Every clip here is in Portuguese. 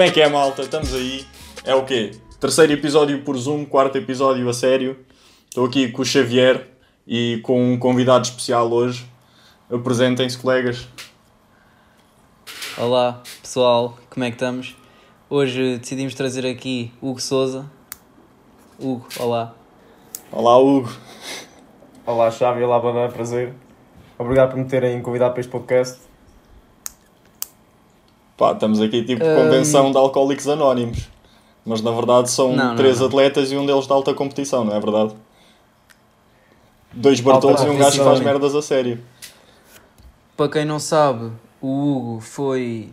Como é que é, malta? Estamos aí. É o quê? Terceiro episódio por Zoom, quarto episódio a sério. Estou aqui com o Xavier e com um convidado especial hoje. Apresentem-se, colegas. Olá pessoal, como é que estamos? Hoje decidimos trazer aqui Hugo Souza. Hugo, olá. Olá, Hugo. Olá, Xavi, olá, Badã, prazer. Obrigado por me terem convidado para este podcast. Pá, estamos aqui tipo convenção de alcoólicos anónimos. Mas na verdade são Não, não, três não. atletas e um deles de alta competição, não é verdade? Dois Bartolos e um gajo que faz merdas a sério. Para quem não sabe, o Hugo foi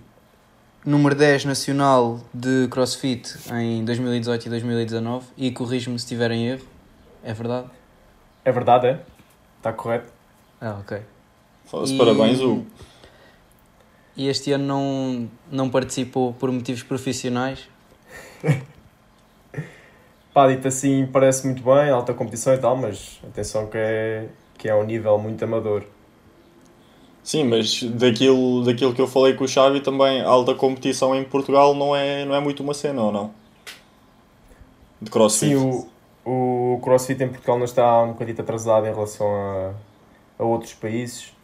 número 10 nacional de CrossFit em 2018 e 2019 e corrijo-me se estiver em erro. É verdade? É verdade, é? Está correto? Ah, ok. Foda-se, E- parabéns, Hugo. E este ano não, não participou por motivos profissionais. Pá, dito assim, parece muito bem, alta competição e tal, mas atenção que é, que é um nível muito amador. Sim, mas daquilo, daquilo que eu falei com o Xavi também, a alta competição em Portugal não é, não é muito uma cena, ou não? De crossfit. Sim, o, o CrossFit em Portugal não está um bocadinho atrasado em relação a, a outros países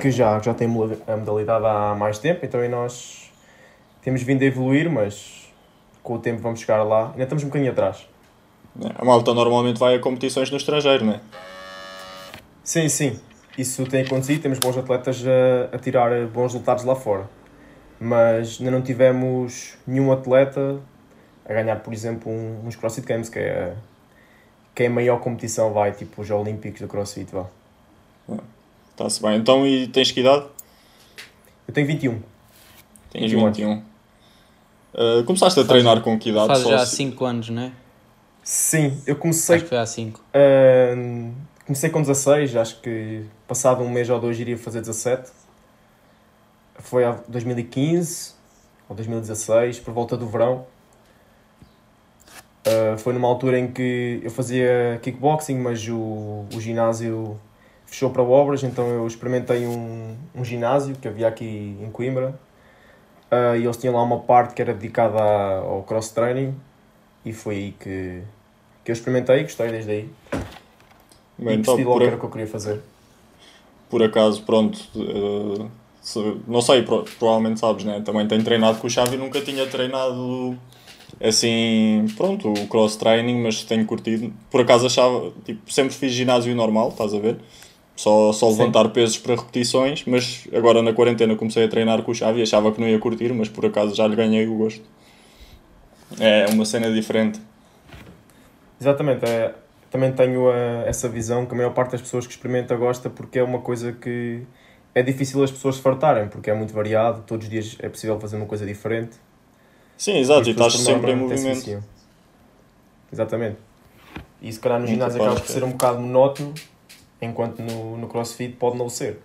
que já, já moda- a modalidade há mais tempo, então e nós temos vindo a evoluir, mas com o tempo vamos chegar lá. Ainda estamos um bocadinho atrás. A malta normalmente vai a competições no estrangeiro, não é? Sim, sim. Isso tem acontecido, temos bons atletas a, a tirar bons resultados lá fora. Mas ainda não tivemos nenhum atleta a ganhar, por exemplo, um, uns CrossFit Games, que é, a- que é a maior competição, vai, tipo os Olímpicos do CrossFit, vá. Está-se bem. Então, e tens que idade? Eu tenho 21. Tens 21 anos. 21. Uh, começaste a treinar com que idade? Faz Só já se- 5 anos, não é? Sim, eu comecei, Acho que foi há 5. ah, comecei com 16, acho que passado um mês ou dois iria fazer 17. Foi a 2015 ou 2016, por volta do verão. Uh, foi numa altura em que eu fazia kickboxing, mas o, o ginásio fechou para obras, então eu experimentei um, um ginásio que havia aqui em Coimbra. Uh, e eles tinham lá uma parte que era dedicada ao cross-training e foi aí que, que eu experimentei e gostei desde aí. Bem, e então, percebi logo que era o que eu queria fazer. por acaso, pronto. uh, se- não sei, pro- provavelmente sabes, né? Também tenho treinado com o Xavi nunca tinha treinado assim, pronto, o cross training, mas tenho curtido. Por acaso achava, tipo, sempre fiz ginásio normal, estás a ver? Só, só Sim. levantar pesos para repetições, mas agora na quarentena comecei a treinar com o Xavi, achava que não ia curtir, mas por acaso já lhe ganhei o gosto. É uma cena diferente. Exatamente, é, também tenho uh, essa visão que a maior parte das pessoas que experimenta gosta porque é uma coisa que é difícil as pessoas se fartarem, porque é muito variado, todos os dias é possível fazer uma coisa diferente. Sim, exato, e estás sempre em movimento. Exatamente. E se calhar no ginásio acaba por ser um bocado monótono, enquanto no, no crossfit pode não ser.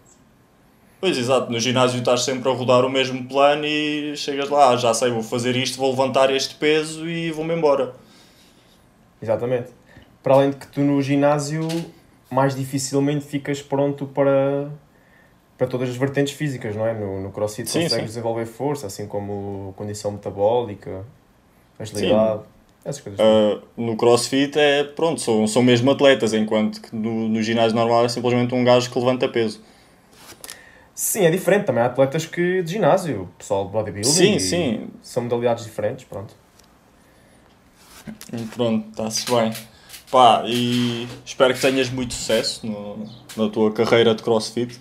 Pois, exato, no ginásio estás sempre a rodar o mesmo plano e chegas lá, "Ah, já sei, vou fazer isto, vou levantar este peso e vou-me embora. Exatamente. Para além de que tu no ginásio mais dificilmente ficas pronto para, para todas as vertentes físicas, não é? No, no crossfit Sim, consegues sim. desenvolver força, assim como condição metabólica, agilidade, essas coisas. Ah, no crossfit é, pronto, são, são mesmo atletas, enquanto que no, no ginásio normal é simplesmente um gajo que levanta peso. Sim, é diferente também. Há atletas que de ginásio, pessoal de bodybuilding. Sim, sim. São modalidades diferentes, pronto. E pronto, está-se bem. Pá, e espero que tenhas muito sucesso no- na tua carreira de crossfit.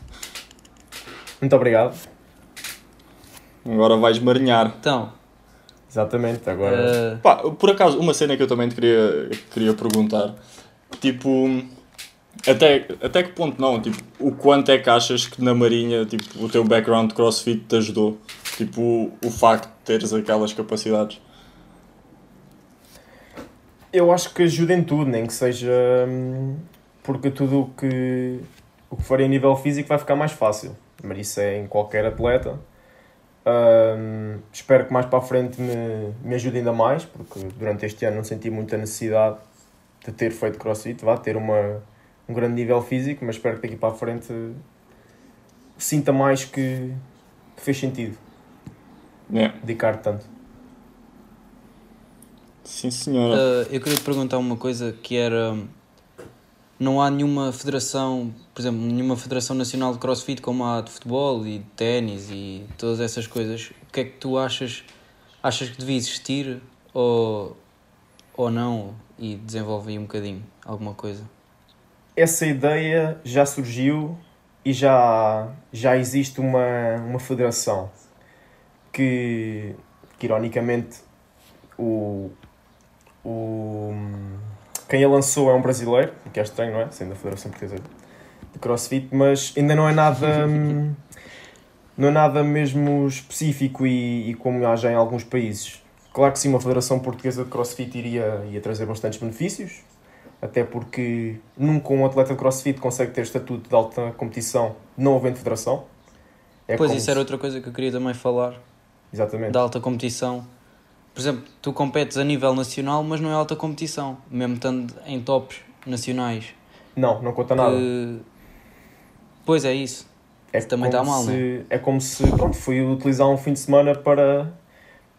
Muito obrigado. Agora vais marinhar. Então, Exatamente, agora. uh, Pá, por acaso, uma cena que eu também te queria, queria perguntar, tipo, até, até que ponto não, tipo, o quanto é que achas que na Marinha, tipo, o teu background de crossfit te ajudou? Tipo, o, o facto de teres aquelas capacidades. Eu acho que ajuda em tudo, nem que seja hum, porque tudo o que, o que for em nível físico vai ficar mais fácil. Mas isso é em qualquer atleta. Hum, espero que mais para a frente me, me ajude ainda mais, porque durante este ano não senti muita necessidade de ter feito crossfit, vá ter uma, um grande nível físico, mas espero que daqui para a frente sinta mais que, que fez sentido Yeah. dedicar tanto. Sim, senhora. Uh, eu queria te perguntar uma coisa que era. Não há nenhuma federação, por exemplo, nenhuma federação nacional de crossfit como há de futebol e de ténis e todas essas coisas. O que é que tu achas? Achas que devia existir ou, ou não? E desenvolve aí um bocadinho alguma coisa. Essa ideia já surgiu e já, já existe uma, uma federação que, que ironicamente o, o, quem a lançou é um brasileiro, o que é estranho, não é? Sendo a Federação Portuguesa de CrossFit, mas ainda não é nada não é nada mesmo específico e, e como há já em alguns países. Claro que sim, uma Federação Portuguesa de CrossFit iria, iria trazer bastantes benefícios, até porque nunca um atleta de crossfit consegue ter estatuto de alta competição não havendo federação. É pois, isso se... era outra coisa que eu queria também falar. Exatamente. Da alta competição. Por exemplo, tu competes a nível nacional, mas não é alta competição, mesmo estando em tops nacionais. Não, não conta nada. Pois é isso. É também está mal, se, é? É como se pronto, fui utilizar um fim de semana para,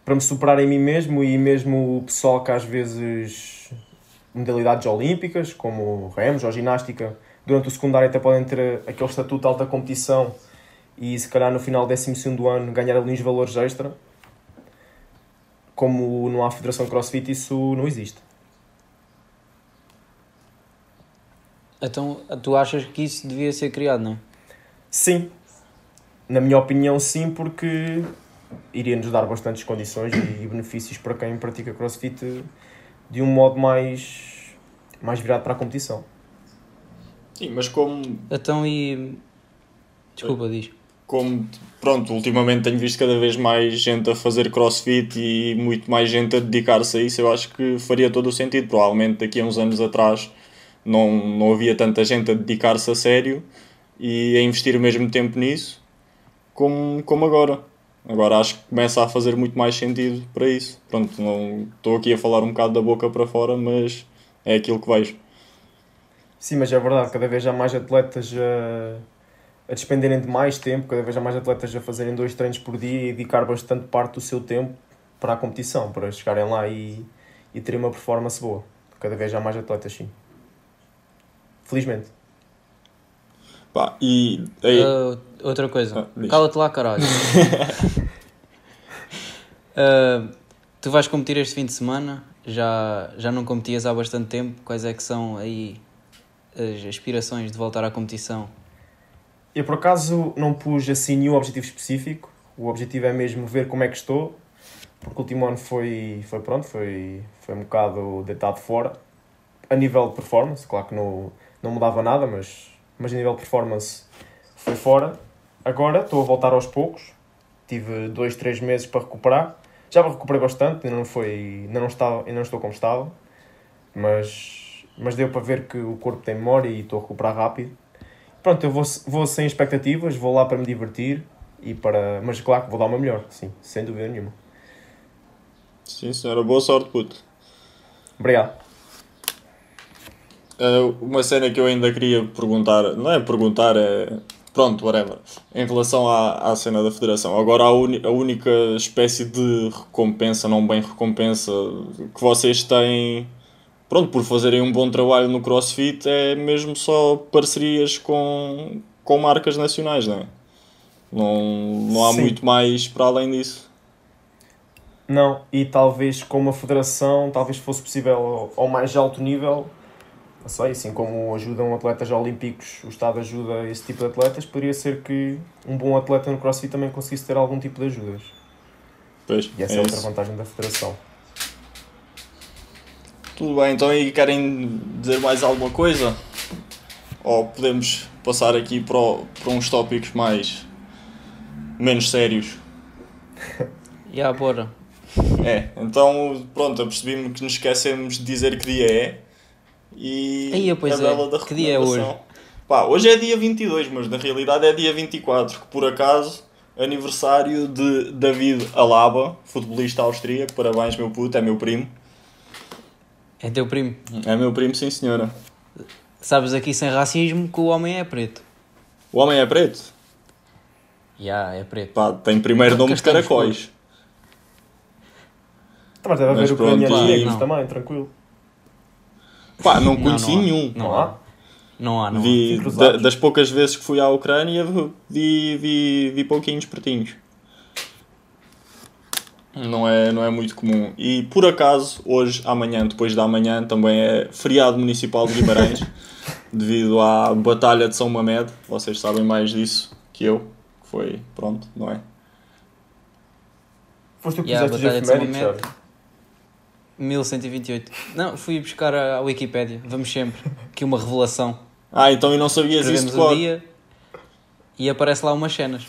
para me superar em mim mesmo e mesmo o pessoal que às vezes modalidades olímpicas, como remos ou ginástica, durante o secundário até podem ter aquele estatuto de alta competição e se calhar no final do 12 ano ganhar ali uns valores extra. Como não há Federação CrossFit, isso não existe. Então, tu achas que isso devia ser criado, não é? Sim. Na minha opinião, sim, porque iria nos dar bastantes condições e benefícios para quem pratica CrossFit de um modo mais, mais virado para a competição. Sim, mas como. Então e. Desculpa, diz. Como, pronto, ultimamente tenho visto cada vez mais gente a fazer crossfit e muito mais gente a dedicar-se a isso, eu acho que faria todo o sentido. Provavelmente daqui a uns anos atrás não, não havia tanta gente a dedicar-se a sério e a investir o mesmo tempo nisso como, como agora. Agora acho que começa a fazer muito mais sentido para isso. Pronto, não estou aqui a falar um bocado da boca para fora, mas é aquilo que vejo. Sim, mas é verdade, cada vez há mais atletas a, a despenderem de mais tempo, cada vez há mais atletas a fazerem dois treinos por dia e dedicar bastante parte do seu tempo para a competição, para chegarem lá e, e terem uma performance boa. Cada vez há mais atletas, sim. Felizmente. Pá, e. Aí... Uh, outra coisa. Ah, Cala-te lá, caralho. uh, tu vais competir este fim de semana. Já, já não competias há bastante tempo. Quais é que são aí as aspirações de voltar à competição? Eu por acaso não pus assim nenhum objetivo específico. O objetivo é mesmo ver como é que estou. Porque o último ano foi, foi pronto, foi, foi um bocado deitado fora. A nível de performance, claro que não, não mudava nada, mas mas a nível de performance foi fora. Agora estou a voltar aos poucos. Tive dois, três meses para recuperar. Já me recuperei bastante, ainda não, foi, ainda não, estava, ainda não estou como estava, mas, mas deu para ver que o corpo tem memória e estou a recuperar rápido. Pronto, eu vou, vou sem expectativas, vou lá para me divertir, e para, mas claro que vou dar uma melhor, sim, sem dúvida nenhuma. Sim, senhora, boa sorte, puto. Obrigado. Uh, uma cena que eu ainda queria perguntar, não é perguntar, é. Pronto, whatever. Em relação à, à cena da federação. Agora, a, a única espécie de recompensa, não bem recompensa, que vocês têm, pronto, por fazerem um bom trabalho no CrossFit é mesmo só parcerias com, com marcas nacionais, não é? Não, não há Sim. muito mais para além disso. Não, e talvez com uma federação, talvez fosse possível ao, mais alto nível não sei, assim como ajudam atletas olímpicos, o Estado ajuda esse tipo de atletas, poderia ser que um bom atleta no CrossFit também conseguisse ter algum tipo de ajudas. Pois, e essa é, é outra vantagem da federação. Tudo bem, então aí querem dizer mais alguma coisa? Ou podemos passar aqui para, para uns tópicos mais menos sérios? E yeah, bora. É, então pronto, apercebi-me que nos esquecemos de dizer que dia é. E Aí, pois a bela é. da Que dia é hoje? Pá, hoje é dia 22, mas na realidade é dia 24, que por acaso aniversário de David Alaba, futebolista austríaco. Parabéns, meu puto, é meu primo. É teu primo? É meu primo, sim senhora. Sabes aqui sem racismo que o homem é preto. O homem é preto? Já, yeah, é preto. Pá, tem primeiro nome de caracóis. Mas deve haver ucranianos pronto, negros não. também, tranquilo. Pá, não Não, conheci não há. nenhum. Não há? Não há, não há. Vi, Fui cruzados. da- das poucas vezes que fui à Ucrânia, vi, vi, vi pouquinhos pertinhos. Não é, não é muito comum. E por acaso, hoje, amanhã, depois da amanhã, também é feriado municipal de Guimarães, devido à Batalha de São Mamed. Vocês sabem mais disso que eu. Que foi, pronto, não é? Foste tu que a fizeste os Batalha de São efemérides, Mamed. Xavi? 1128. Não, fui buscar a, a Wikipédia. Vamos sempre. Aqui uma revelação. Ah, então e não sabias isso Escrevemos de o cor? dia e aparece lá umas cenas.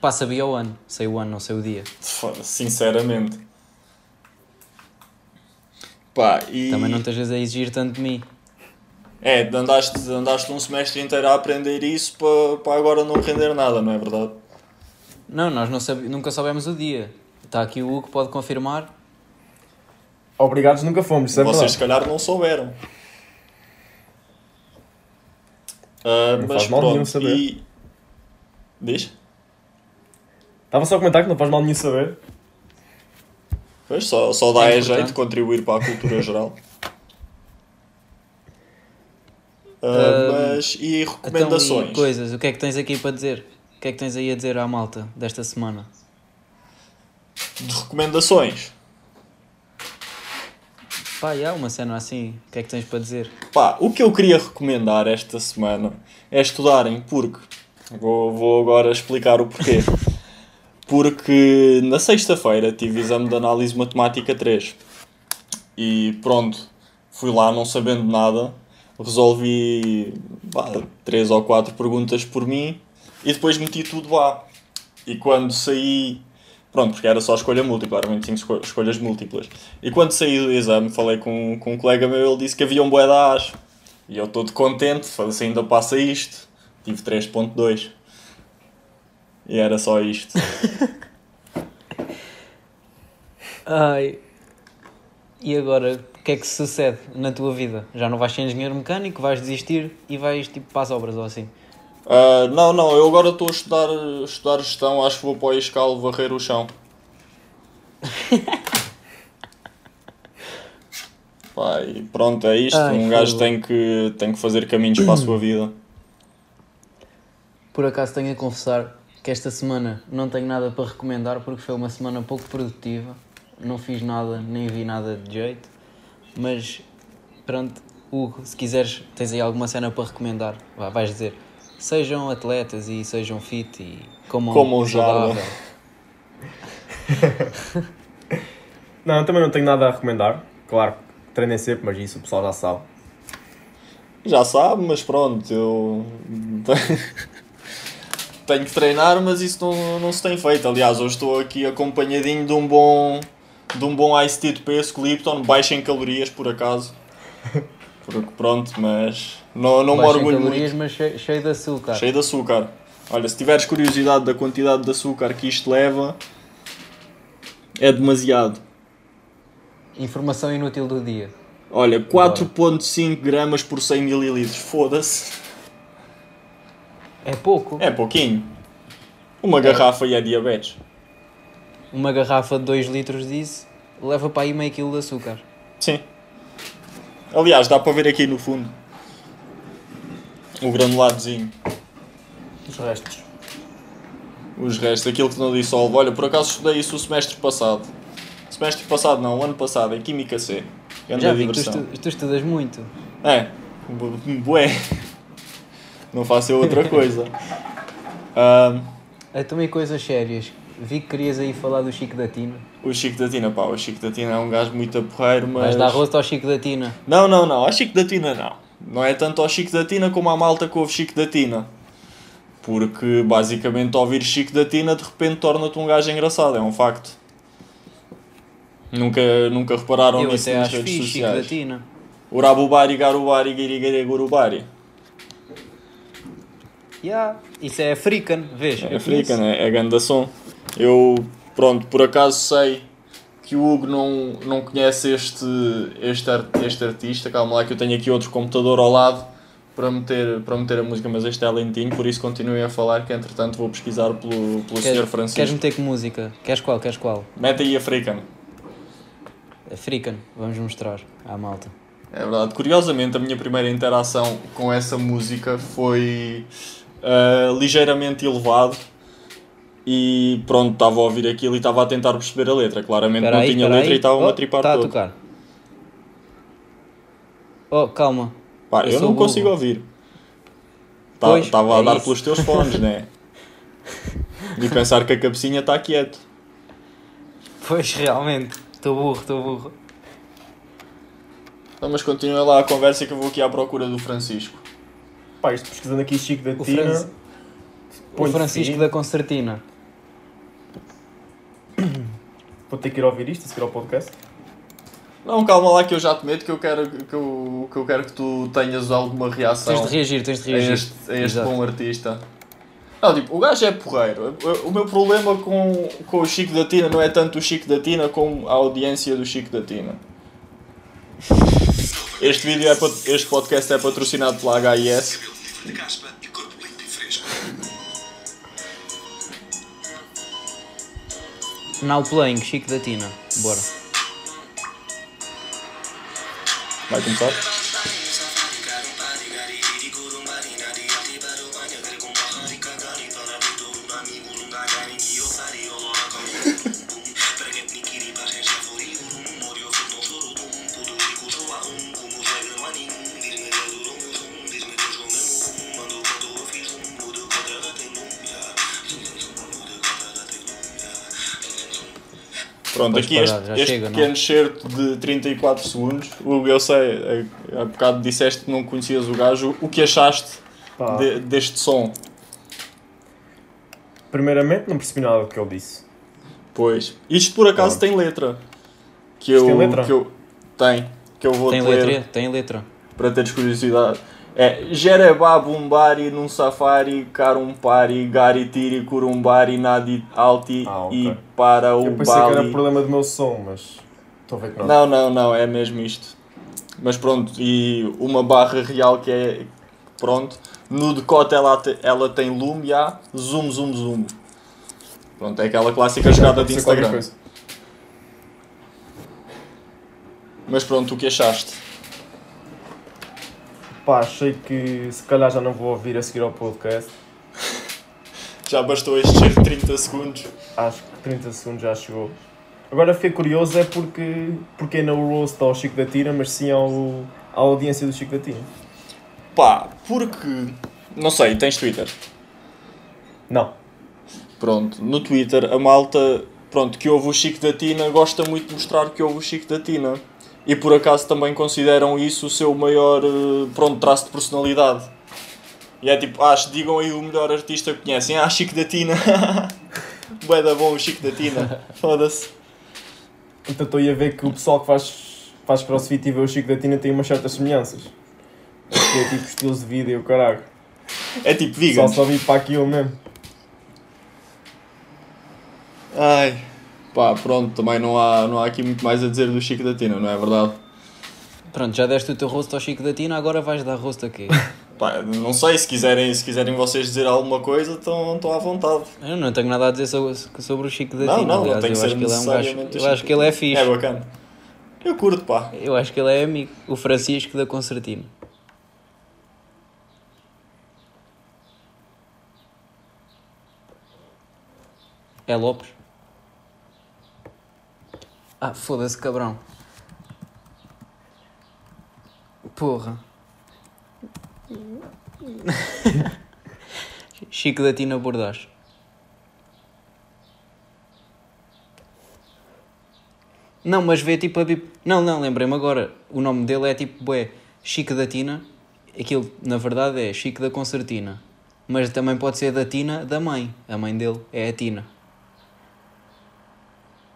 Pá, sabia o ano. Sei o ano, não sei o dia. Sinceramente. Pá, e... Também não estejas a exigir tanto de mim. É, andaste, andaste um semestre inteiro a aprender isso para, para agora não render nada, não é verdade? Não, nós não sabe, nunca soubemos o dia. Está aqui o Hugo, pode confirmar. Obrigados nunca fomos, isso é Vocês se verdade. calhar não souberam. Ah, Não mas faz mal nenhum pronto, saber. e... Diz? Estava só a comentar que não faz mal nenhum saber. Pois, só, só dá É é importante. jeito de contribuir para a cultura geral. Ah, mas, e Então, recomendações? e coisas, o que é que tens aqui para dizer? O que é que tens aí a dizer à malta desta semana? De recomendações? Pá, e há uma cena assim, o que é que tens para dizer? Pá, o que eu queria recomendar esta semana é estudarem, porque vou, vou agora explicar o porquê. Porque na sexta-feira tive exame de análise matemática 3 e pronto, fui lá não sabendo nada, resolvi pá, três ou quatro perguntas por mim e depois meti tudo lá. E quando saí, pronto, porque era só escolha múltipla, eram 25 esco- escolhas múltiplas. E quando saí do exame, falei com, com um colega meu, ele disse que havia um bué da. E eu todo contente, falei assim, ainda passa isto. Tive 3.2. E era só isto. Ai. E agora, o que é que sucede na tua vida? Já não vais ser engenheiro mecânico, vais desistir e vais tipo para as obras ou assim? Ah, não, não, eu agora estou a estudar, estudar gestão, acho que vou para o escalo varrer o chão. E pronto, é isto. Ai, um gajo tem que, tem que fazer caminhos para a sua vida. Por acaso tenho a confessar que esta semana não tenho nada para recomendar porque foi uma semana pouco produtiva. Não fiz nada, nem vi nada de jeito. Mas pronto, Hugo, se quiseres, tens aí alguma cena para recomendar. Vá, vais dizer. Sejam atletas e sejam fit e comam, Comam um saudável. Não, eu também não tenho nada a recomendar. Claro, que treinem sempre, mas isso o pessoal já sabe. Já sabe, mas pronto, eu tenho que treinar, mas isso não, não se tem feito. Aliás, hoje estou aqui acompanhadinho de um bom de um bom Ice Tea de peso Lipton, baixo em calorias por acaso. Porque pronto, mas não, não me Baixo em orgulho calorias, muito. mas cheio, cheio de açúcar. Cheio de açúcar. Olha, se tiveres curiosidade da quantidade de açúcar que isto leva, é demasiado. Informação inútil do dia. Olha, 4.5 gramas por 100 mililitros. Foda-se. É pouco. É pouquinho. Uma garrafa e é diabetes. Uma garrafa de 2 litros disso leva para aí meio quilo de açúcar. Sim. Aliás, dá para ver aqui no fundo. O granuladozinho. Os restos. Os restos, aquilo que não dissolve. Olha, por acaso estudei isso o semestre passado. Semestre passado não, o ano passado, em Química C. Grande Já vi tu, tu estudas muito. É, bu- bué. Não faço outra coisa. Ahm, Eu também coisas sérias. Vi que querias aí falar do Chico da Tina. o Chico da Tina, pá, o Chico da Tina é um gajo muito aporreiro, mas... Vais dar rosto ao Chico da Tina. Não, não, não, ao Chico da Tina não. Não é tanto ao Chico da Tina como à malta que ouve Chico da Tina. Porque basicamente ouvir Chico da Tina de repente torna-te um gajo engraçado, é um facto. Nunca, nunca repararam Eu nisso nas redes fixe Chico da sociais. Tina. Urabubari, Garubari, Girigere, Gurubari. Yeah. Isso é africano, vês? É conheço. né? É ganda som. Eu, pronto, por acaso sei que o Hugo não, não conhece este, este, este artista. Calma lá que eu tenho aqui outro computador ao lado para meter, para meter a música, mas este é lentinho, por isso continuem a falar que entretanto vou pesquisar pelo, pelo Queres, Sr. Francisco. queres meter que música? Queres qual? Queres qual? Mete aí Africano. African, vamos mostrar à malta. É verdade. Curiosamente, a minha primeira interação com essa música foi ah, ligeiramente elevado. E pronto, estava a ouvir aquilo e estava a tentar perceber a letra. Claramente não aí, tinha letra aí. e estava-me Oh, a tripar a todo. tocar. Oh, calma. Pá, Eu eu, não burro. consigo ouvir. Estava a é dar isso. pelos teus fones, né? E pensar que a cabecinha está quieto. Pois, realmente. Estou burro, estou burro. Então, mas continua lá a conversa que eu vou aqui à procura do Francisco. Pá, isto pesquisando aqui Chico da O, Tina. Franz- o Francisco fim. da Concertina. Vou ter que ir ouvir isto, a seguir ao podcast. Não, calma lá que eu já te meto que eu quero que, eu, que, eu quero que tu tenhas alguma reação Tens de reagir, tens de a reagir. este, a este bom artista. Não, tipo, o gajo é porreiro. O- meu problema com, com o Chico da Tina não é tanto o Chico da Tina como a audiência do Chico da Tina. Este vídeo é este podcast é patrocinado pela HIS. De caspa e corpo limpo e fresco. Now playing, Chico da Tina. Bora. Vai começar? Pronto, aqui parar, este, este chega, não? pequeno certo de 34 segundos. Hugo, eu sei, eh, há bocado disseste que não conhecias o gajo. O que achaste de- deste som? Primeiramente, não percebi nada do que ele disse. Pois. Isto por acaso tem letra. Que eu, tem letra? Que eu, tem. Que eu vou Tem ler letra? Tem letra. para teres curiosidade. É Jerebá Bumbari num safari, Carumpari, Garitiri, Curumbari, Nadi Alti Ah, ok. e para o Eu pensei que era Bali. problema do meu som, mas estou a ver que não. Não, não, não, é mesmo isto. Mas pronto, e uma barra real que é. Pronto, no decote ela, te- ela tem lume, há zoom, zoom, zoom. Pronto, é aquela clássica jogada de Instagram. Mas pronto, o que achaste? Pá, achei que se calhar já não vou ouvir a seguir ao podcast. Já bastou estes 30 segundos. Acho que 30 segundos já chegou. Agora fiquei curioso é porque, porque não o roast ao Chico da Tina, mas sim ao, à audiência do Chico da Tina. Pá, porque. Não sei, tens Twitter? Não. Pronto, no Twitter a malta pronto, que ouve o Chico da Tina gosta muito de mostrar que ouve o Chico da Tina. E por acaso também consideram isso o seu maior eh, pronto, traço de personalidade. E é tipo, ah, digam aí o melhor artista que conhecem. Ah, Chico da Tina. Bué da bom o Chico da Tina. Foda-se. Então estou a ver que o pessoal que faz, faz crossfit e vê o Chico da Tina tem umas certas semelhanças. Que é tipo estilos de vida e o caralho. É tipo Só vegan. só vir para aquilo mesmo. Ai. Pá, pronto, também não há, não há aqui muito mais a dizer do Chico da Tina, não é verdade? Pronto, já deste o teu rosto ao Chico da Tina, agora vais dar rosto aqui. Pá, não sei, se quiserem, se quiserem vocês dizer alguma coisa, estão, à vontade. Eu não tenho nada a dizer sobre, sobre o Chico da Não, Tina. não, não aliás, tem que eu ser acho que ele é um gajo. Eu acho que ele é da fixe. É bacana. Eu curto, pá. Eu acho que ele é amigo. O Francisco da Concertina. É Lopes? Ah, foda-se, cabrão. Porra. Chico da Tina Bordas. Não, mas vê tipo a bip... Não, não, lembrei-me agora. O nome dele é tipo, bué, Chico da Tina. Aquilo, na verdade, é Chico da Concertina. Mas também pode ser da Tina, da mãe. A mãe dele é a Tina.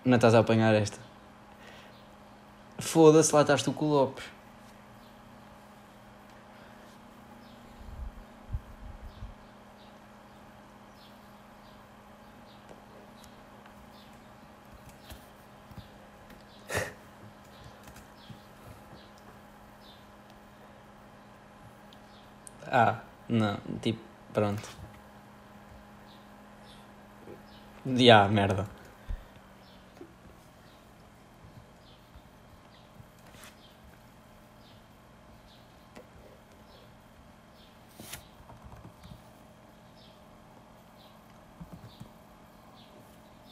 Não estás a apanhar esta? Foda-se, lá estás tu com o Lopes. Ah, não, tipo, pronto. Ya, merda.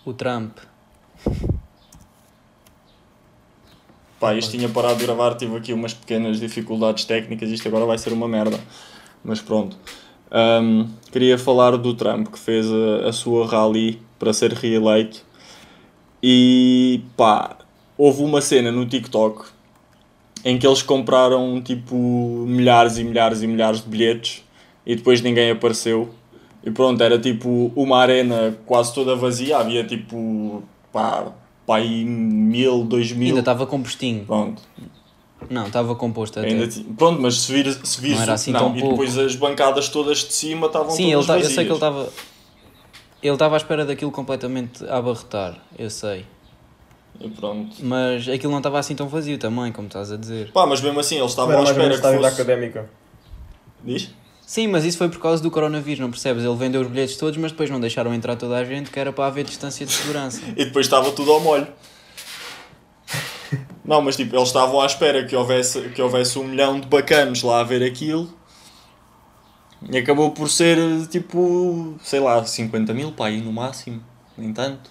O Trump. Pá, isto tinha parado de gravar, tive aqui umas pequenas dificuldades técnicas, isto agora vai ser uma merda. Mas pronto. Ahm, queria falar do Trump, que fez a, a sua rally para ser reeleito. E pá, houve uma cena no TikTok em que eles compraram tipo milhares e milhares e milhares de bilhetes e depois ninguém apareceu. E pronto, era tipo uma arena quase toda vazia, havia tipo pá, pá aí mil, dois mil. Ainda estava com postinho. Pronto, Não, estava composto até. ainda pronto, mas se vir, se vir Não era assim não, tão e pouco. depois as bancadas todas de cima estavam Sim, ele todas tá, eu vazias. sei que ele estava. Ele estava à espera daquilo completamente a abarrotar, eu sei. E pronto. Mas aquilo não estava assim tão vazio também, como estás a dizer. Pá, mas mesmo assim eles estavam Era à espera que fosse... académica. Diz? Sim, mas isso foi por causa do coronavírus, não percebes? Ele vendeu os bilhetes todos, mas depois não deixaram entrar toda a gente, que era para haver distância de segurança. E depois estava tudo ao molho. Não, mas tipo, eles estavam à espera que houvesse, que houvesse um milhão de bacanos lá a ver aquilo. E acabou por ser tipo, sei lá, 50 mil, pá, aí no máximo. Nem tanto.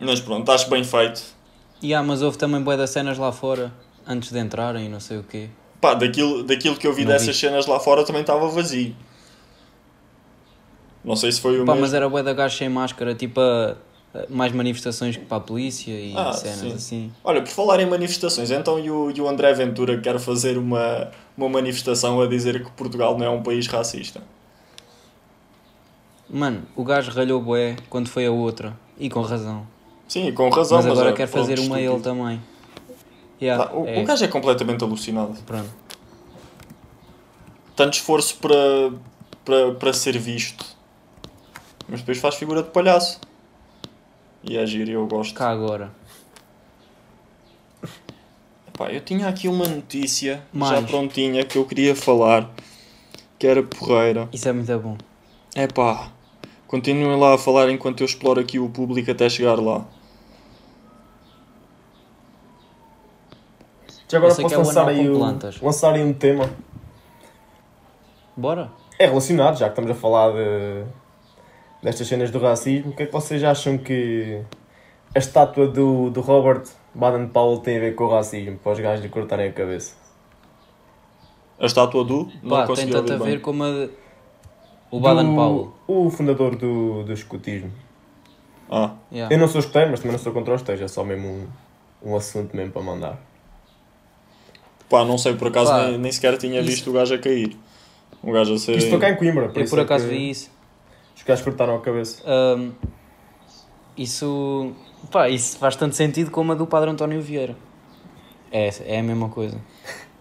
Mas pronto, acho bem feito. E ah, mas houve também bué das cenas lá fora, antes de entrarem e não sei o quê. Pá, daquilo, daquilo que eu vi Não dessas vi. cenas lá fora também estava vazio. Não sei se foi o Pá, mesmo. mas era bué da gajo sem máscara, tipo a, a- mais manifestações que para a polícia e Ah, cenas sim. assim. Olha, por falar em manifestações, então e o, e o André Ventura quer fazer uma, uma manifestação a dizer que Portugal não é um país racista. Mano, o gajo ralhou bué quando foi a outra, e com razão. Sim, com razão, Mas mas, agora é, quer pronto, fazer uma estúpido. ele também. Yeah, o, é, o gajo é completamente alucinado. pronto. Tanto esforço para, para, para ser visto, mas depois faz figura de palhaço. E é giro, eu gosto. Cá agora. Pá, eu tinha aqui uma notícia já Mais. prontinha que eu queria falar, que era porreira. Isso é muito bom. É pá, continuem lá a falar enquanto eu exploro aqui o público até chegar lá. Já agora posso é o lançar aí, plantas. lançar aí um tema. Bora? É relacionado, já que estamos a falar de, destas cenas do racismo. O que é que vocês acham que a estátua do, do Robert Baden-Powell tem a ver com o racismo? Para os gajos lhe cortarem a cabeça. A estátua do. Não Pá, tem tanto a ver bem. com a. de- O Baden-Powell. O fundador do, do escotismo. Ah, Yeah. Eu não sou escoteiro, mas também não sou contra os esteiros. É só mesmo um, um assunto mesmo para mandar. Pá, não sei, por acaso Pá, nem, nem sequer tinha isso- visto o gajo a cair. O gajo a ser. Isto foi cá em Coimbra. Por Eu por é acaso que vi isso. Os gajos cortaram a cabeça. Ahm, isso. Pá, isso faz tanto sentido como a do Padre António Vieira. É, é a mesma coisa.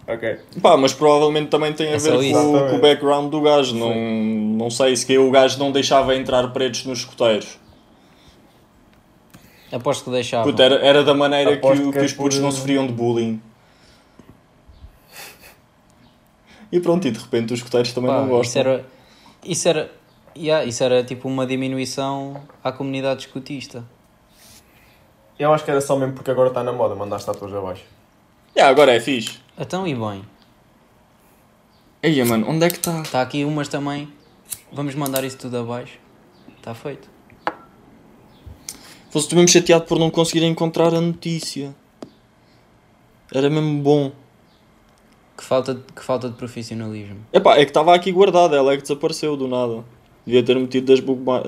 Ok. Pá, mas provavelmente também tem a É ver com, com o background do gajo. Não, não sei se que o gajo não deixava entrar pretos nos escoteiros. Aposto que deixava. Puta, era, era da maneira que, Aposto que que é os putos por- não sofriam de bullying. E pronto, e de repente os escoteiros também Pá, não gostam. Isso era. Isso era. Yeah, isso era tipo uma diminuição à comunidade escutista. Eu acho que era só mesmo porque agora está na moda mandar estátuas abaixo. Yeah, agora é fixe. Então e bem. Eia, mano, onde é que está? Está aqui umas também. Vamos mandar isso tudo abaixo. Está feito. Fosse-te mesmo chateado por não conseguir encontrar a notícia. Era mesmo bom. Que falta, de- que falta de profissionalismo. Epá, é que estava aqui guardada, ela é que desapareceu do nada. Devia ter metido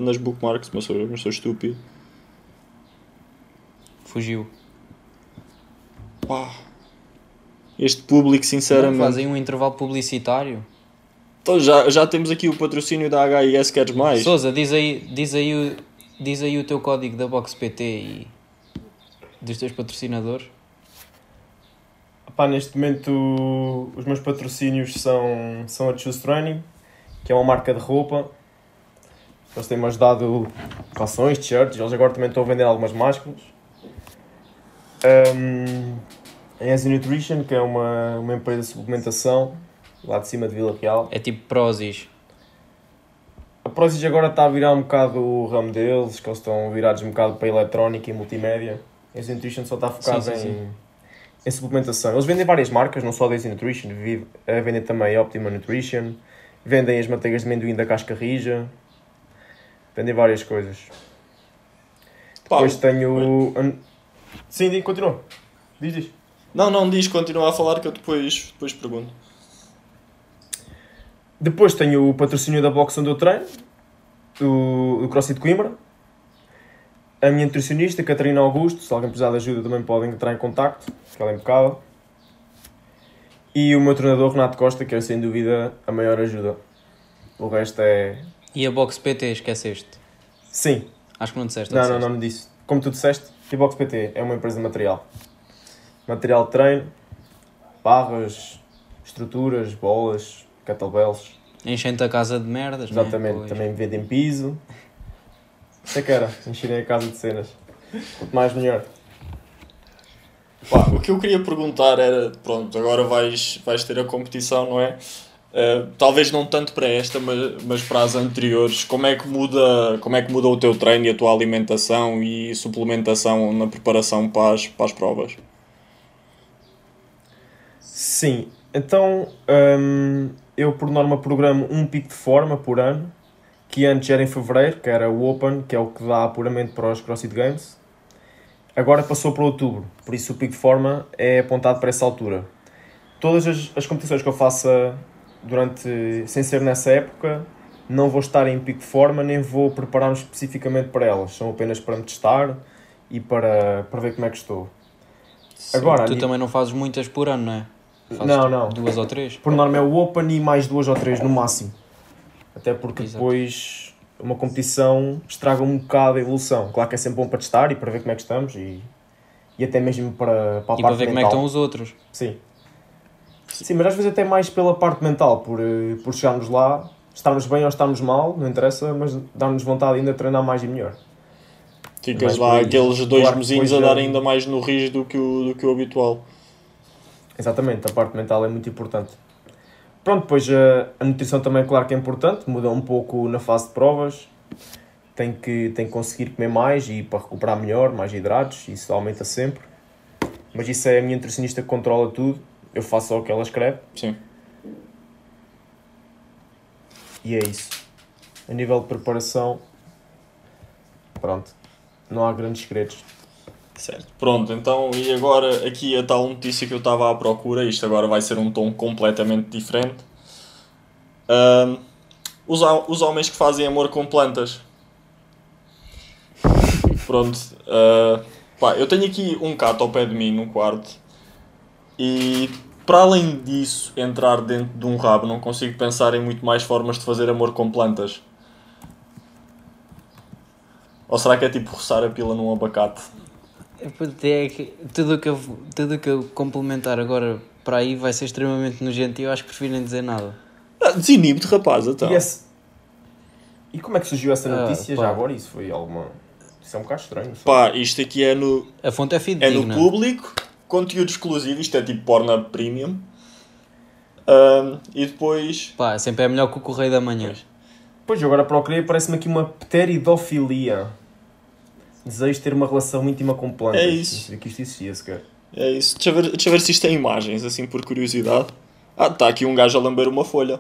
nas bookmarks, mas sou, mas sou estúpido. Fugiu. Pá. Este público, sinceramente. Fazem um intervalo publicitário. Então já, já temos aqui o patrocínio da HIS Queres Mais? Souza, diz aí, diz, aí o, diz aí o teu código da Box PT e dos teus patrocinadores. Pá, neste momento os meus patrocínios são, são a Choose Training, que é uma marca de roupa. Eles têm-me ajudado calções, t-shirts, eles agora também estão a vender algumas máscaras. Um, a Easy Nutrition, que é uma, uma empresa de suplementação, lá de cima de Vila Real. É tipo Prozis. A Prozis agora está a virar um bocado o ramo deles, que eles estão virados um bocado para a eletrónica e multimédia. A Easy Nutrition só está Sim, sim, em, sim. Em suplementação. Eles vendem várias marcas, não só a Easy Nutrition, vendem também a Optima Nutrition, vendem as manteigas de amendoim da casca rija. De várias coisas. Pá, Depois tenho. Sim, continua. Diz, diz. Não, não, diz, continua a falar que eu depois, depois pergunto. Depois tenho o patrocínio da box onde eu treino, do, do CrossFit Coimbra. A minha nutricionista, Catarina Augusto, se alguém precisar de ajuda também podem entrar em contacto, que ela é impecável. E o meu treinador, Renato Costa, que é sem dúvida a maior ajuda. O resto é. E a Box PT, esqueceste? Sim, Acho que não disseste. não, não, disseste? não me disse. Como tu disseste, a Box PT é uma empresa de material. Material de treino, barras, estruturas, bolas, kettlebells. Enchem-te a casa de merdas, é? Exatamente, Pois. também vendem piso. Isso é que era, encherem a casa de cenas. Quanto mais melhor. Pá, o que eu queria perguntar era, pronto, agora vais, vais ter a competição, não é? Eh, talvez não tanto para esta, mas, mas para as anteriores, como é, que muda, como é que muda o teu treino e a tua alimentação e suplementação na preparação para as, para as provas? Sim, então hum, eu por norma programo um pico de forma por ano, que antes era em fevereiro, que era o Open, que é o que dá apuramento para os CrossFit Games. Agora passou para outubro, por isso o pico de forma é apontado para essa altura. Todas as, as competições que eu faça durante, sem ser nessa época, não vou estar em pico de forma, nem vou preparar-me especificamente para elas. São apenas para me testar e para, para ver como é que estou. Agora, a Tu também não fazes muitas por ano, não é? Fazes Não, tipo não. Duas ou três? Por norma é o Open e mais duas ou três no máximo. Até porque Exato. depois uma competição estraga um bocado a evolução. Claro que é sempre bom para testar e para ver como é que estamos e, e até mesmo para, para a E parte para ver como é que mental. estão os outros. Sim. Sim, mas às vezes até mais pela parte mental, por, eh, por chegarmos lá, estarmos bem ou estarmos mal, não interessa, mas dar-nos vontade ainda de treinar mais e melhor. Ficas Mais lá aqueles dois Claro mesinhos a dar ainda mais no rijo do que o, do que o habitual. Exatamente, a parte mental é muito importante. Pronto, depois a, a nutrição também, claro que é importante, muda um pouco na fase de provas. Tem que, tem que conseguir comer mais e para recuperar melhor, mais hidratos, isso aumenta sempre. Mas isso é a minha nutricionista que controla tudo, eu faço só o que ela escreve Sim. e é isso. A nível de preparação, pronto, não há grandes segredos. Certo. Pronto, então, e agora aqui a tal notícia que eu estava à procura, isto agora vai ser um tom completamente diferente. Ahm, os, os homens que fazem amor com plantas. Pronto. ah, pá, eu tenho aqui um cato ao pé de mim no quarto e para além disso, entrar dentro de um rabo, não consigo pensar em muito mais formas de fazer amor com plantas. Ou será que é tipo roçar a pila num abacate? É que tudo o que eu, tudo o que eu complementar agora para aí vai ser extremamente nojento e eu acho que prefiro nem dizer nada. Ah, Desinibe-te, rapaz, então. E, esse- e como é que surgiu essa Ah, notícia pá. já agora? Isso foi alguma. Isso é um bocado estranho. sabe? Pá, isto aqui é no, A fonte é é fidedigna. no público, conteúdo exclusivo, isto é tipo porno premium. Ahm, e depois. Pá, sempre é melhor que o Correio da Manhã. Pois. Pois, eu agora procurei parece-me aqui uma pteridofilia. Desejo ter uma relação íntima com plantas. É isso. Que isto existia sequer. É isso. Deixa eu, ver, deixa eu ver se isto tem imagens, assim por curiosidade. Ah, está aqui um gajo a lamber uma folha.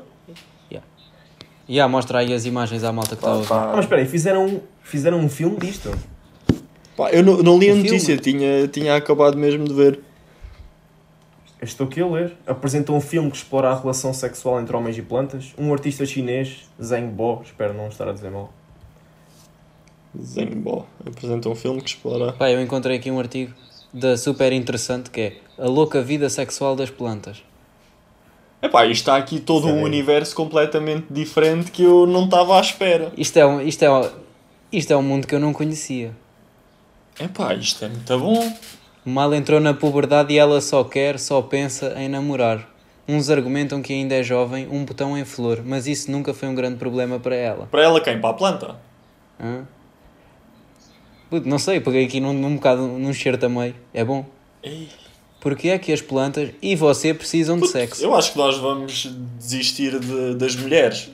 E yeah, mostra aí as imagens à malta que está a ouvir. Ah, mas espera aí, fizeram, fizeram um filme disto? Pá, eu não, não li a O notícia, tinha, tinha acabado mesmo de ver. Estou aqui a ler. Apresentou um filme que explora a relação sexual entre homens e plantas. Um artista chinês, Zheng Bo, espero não estar a dizer mal. Zenbó apresenta um filme que explora. Pá, eu encontrei aqui um artigo da super interessante que é A Louca Vida Sexual das Plantas. Epá, isto está aqui todo um universo completamente diferente que eu não estava à espera. Isto é, um, isto, é, um- isto é um mundo que eu não conhecia. Epá, isto é muito bom. Mal entrou na puberdade e ela só quer, só pensa em namorar. Uns argumentam que ainda é jovem, um botão em flor, mas isso nunca foi um grande problema para ela. Para ela quem? Para a planta? Hã? Puto, não sei, peguei aqui num, num bocado num cheiro também. É bom. Ei. Porque é que as plantas e você precisam de sexo? Eu acho que nós vamos desistir de- das mulheres.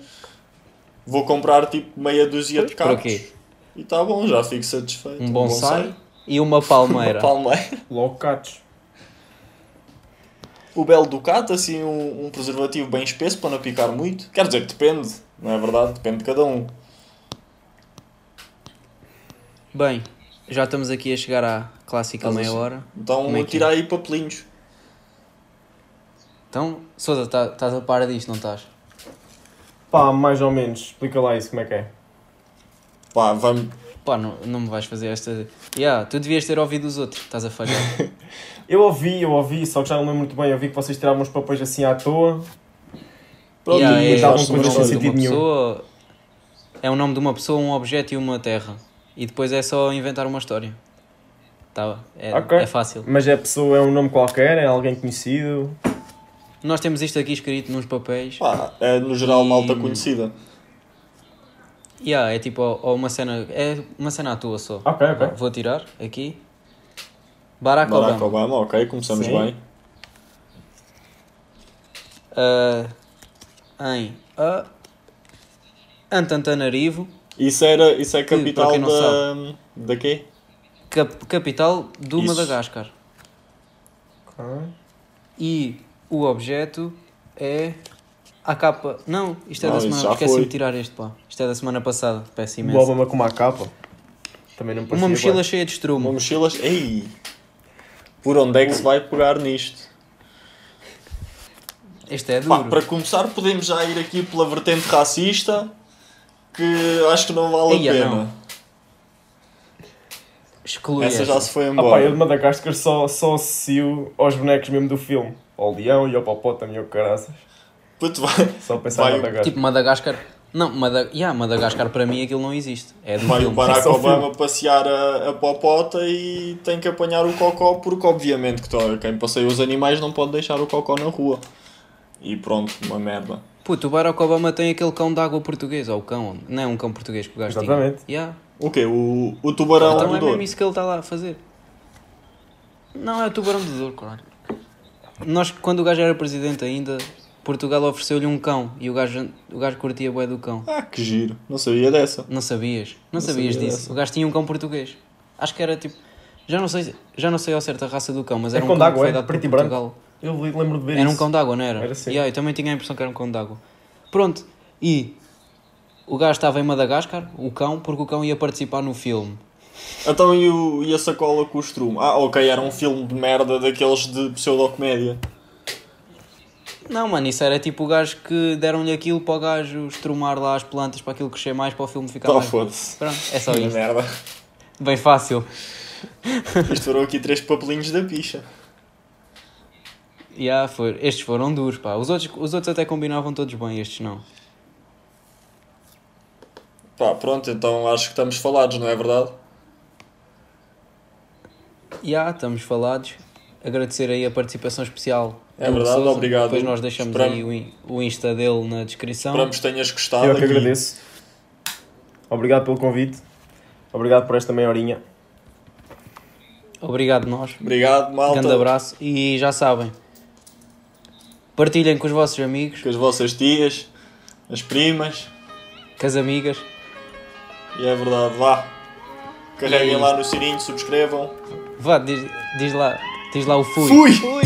Vou comprar tipo meia dúzia de Pois, para cactos. quê? E está bom, já fico satisfeito. Um bonsai e uma palmeira. Palmeira. Logo catos. O belo Ducato, assim, um, um preservativo bem espesso para não picar muito. Quer dizer, depende, não é verdade? Depende de cada um. Bem, já estamos aqui a chegar à clássica Estás meia assim? hora. Então é tira é? aí papelinhos. Então, Sousa, tá- estás a par disto, não estás? Pá, mais ou menos. Explica lá isso, como é que é. Pá, vamos. Pá, não, não me vais fazer esta. Yeah, tu devias ter ouvido os outros, estás a falhar. Eu ouvi, eu ouvi, só que já não lembro muito bem. Eu vi que vocês tiravam uns papéis assim à toa. Pronto, Yeah, e é, o uma coisas nome de uma sentido nenhum. pessoa. É o nome de uma pessoa, um objeto e uma terra. E depois é só inventar uma história. Tá, é, Ok. é fácil. Mas é pessoa, é um nome qualquer, é alguém conhecido. Nós temos isto aqui escrito nos papéis. Pá, é no geral E- malta conhecida. Yeah, é tipo ó, uma cena. É uma cena à tua só. Ok, ok. Vou tirar aqui. Barack, Barack Obama. Obama, ok, começamos Sim. bem. Ah, em ah, Antantanarivo, Isso, era, isso é capital não da. da quê? cap- capital do Isso. Madagascar. Ok. E o objeto é a capa. Não, isto é Não, da semana. já Esqueci foi. de tirar este, pá. Isto é da semana passada. Peço O imenso. Obama com uma capa. Também não parecia Uma mochila bem. cheia de Uma estrumo. mochila. Ei! Por onde é que se vai pegar nisto? Este é Pá, duro. para começar, podemos já ir aqui pela vertente racista, que acho que não vale Eia, a pena. não. Exclui Essa já esta. se foi Ah pá, eu embora. de Madagascar só, só associo aos bonecos mesmo do filme. Ao leão e ao popótamo e ao caraças. Puto, vai, Só pensar Vai em o- Madagascar. Tipo Madagascar. Não, Mada... yeah, Madagascar para mim aquilo não existe. É do vai o filme. Barack Só o Obama passear a, a popota e tem que apanhar o cocó, porque obviamente que quem passeia os animais não pode deixar o cocó na rua. E pronto, uma merda. Puto, o Barack Obama tem aquele cão de água português. Ou o cão. Não é um cão português que o gajo Exatamente. tinha. Yeah. O quê? O, o tubarão Então do é Douro. mesmo isso que ele está lá a fazer. Não, é o tubarão do Douro, claro. Nós, quando o gajo era presidente ainda, Portugal ofereceu-lhe um cão e o gajo, o gajo curtia bué do cão. Ah, que giro. Não sabia dessa. Não sabias? Não, Não sabias sabia disso? dessa. O gajo tinha um cão português. Acho que era tipo. Já não sei, já não sei ao certo a raça do cão, mas era cão um cão que d'água, foi é? dado por Preto e branco? Portugal. Eu lembro de ver Era um isso. cão d'água, não era? Era sim. Yeah, eu também tinha a impressão que era um cão d'água. Pronto, e o gajo estava em Madagascar, o cão, porque o cão ia participar no filme. Então e, o, e a sacola com o estrumo? Ah, ok, era um filme de merda daqueles de pseudocomédia. Não, mano, isso era tipo o gajo que deram-lhe aquilo para o gajo estrumar lá as plantas para aquilo crescer mais, para o filme ficar Então mais. foda-se. Pronto, é só isso. merda. Bem fácil. Isto foram aqui três papelinhos da picha. Yeah, foi. Estes foram duros, pá. Os outros, os outros até combinavam todos bem, estes não. Pá, pronto, então acho que estamos falados, não é verdade? Já, estamos falados. Agradecer aí a participação especial. É verdade, Sousa. obrigado. Depois nós deixamos Esperamos- aí o, in- o Insta dele na descrição. Esperamos que tenhas gostado. Eu é que aqui. agradeço. Obrigado pelo convite. Obrigado por esta meia horinha. Obrigado nós. Obrigado, malta. Grande abraço. E já sabem, partilhem com os vossos amigos, Com as vossas tias, as primas. com as amigas. E é verdade, vá. Carreguem E- lá no sininho, subscrevam. Vá, diz, diz lá, diz lá o fui. Fui! Fui!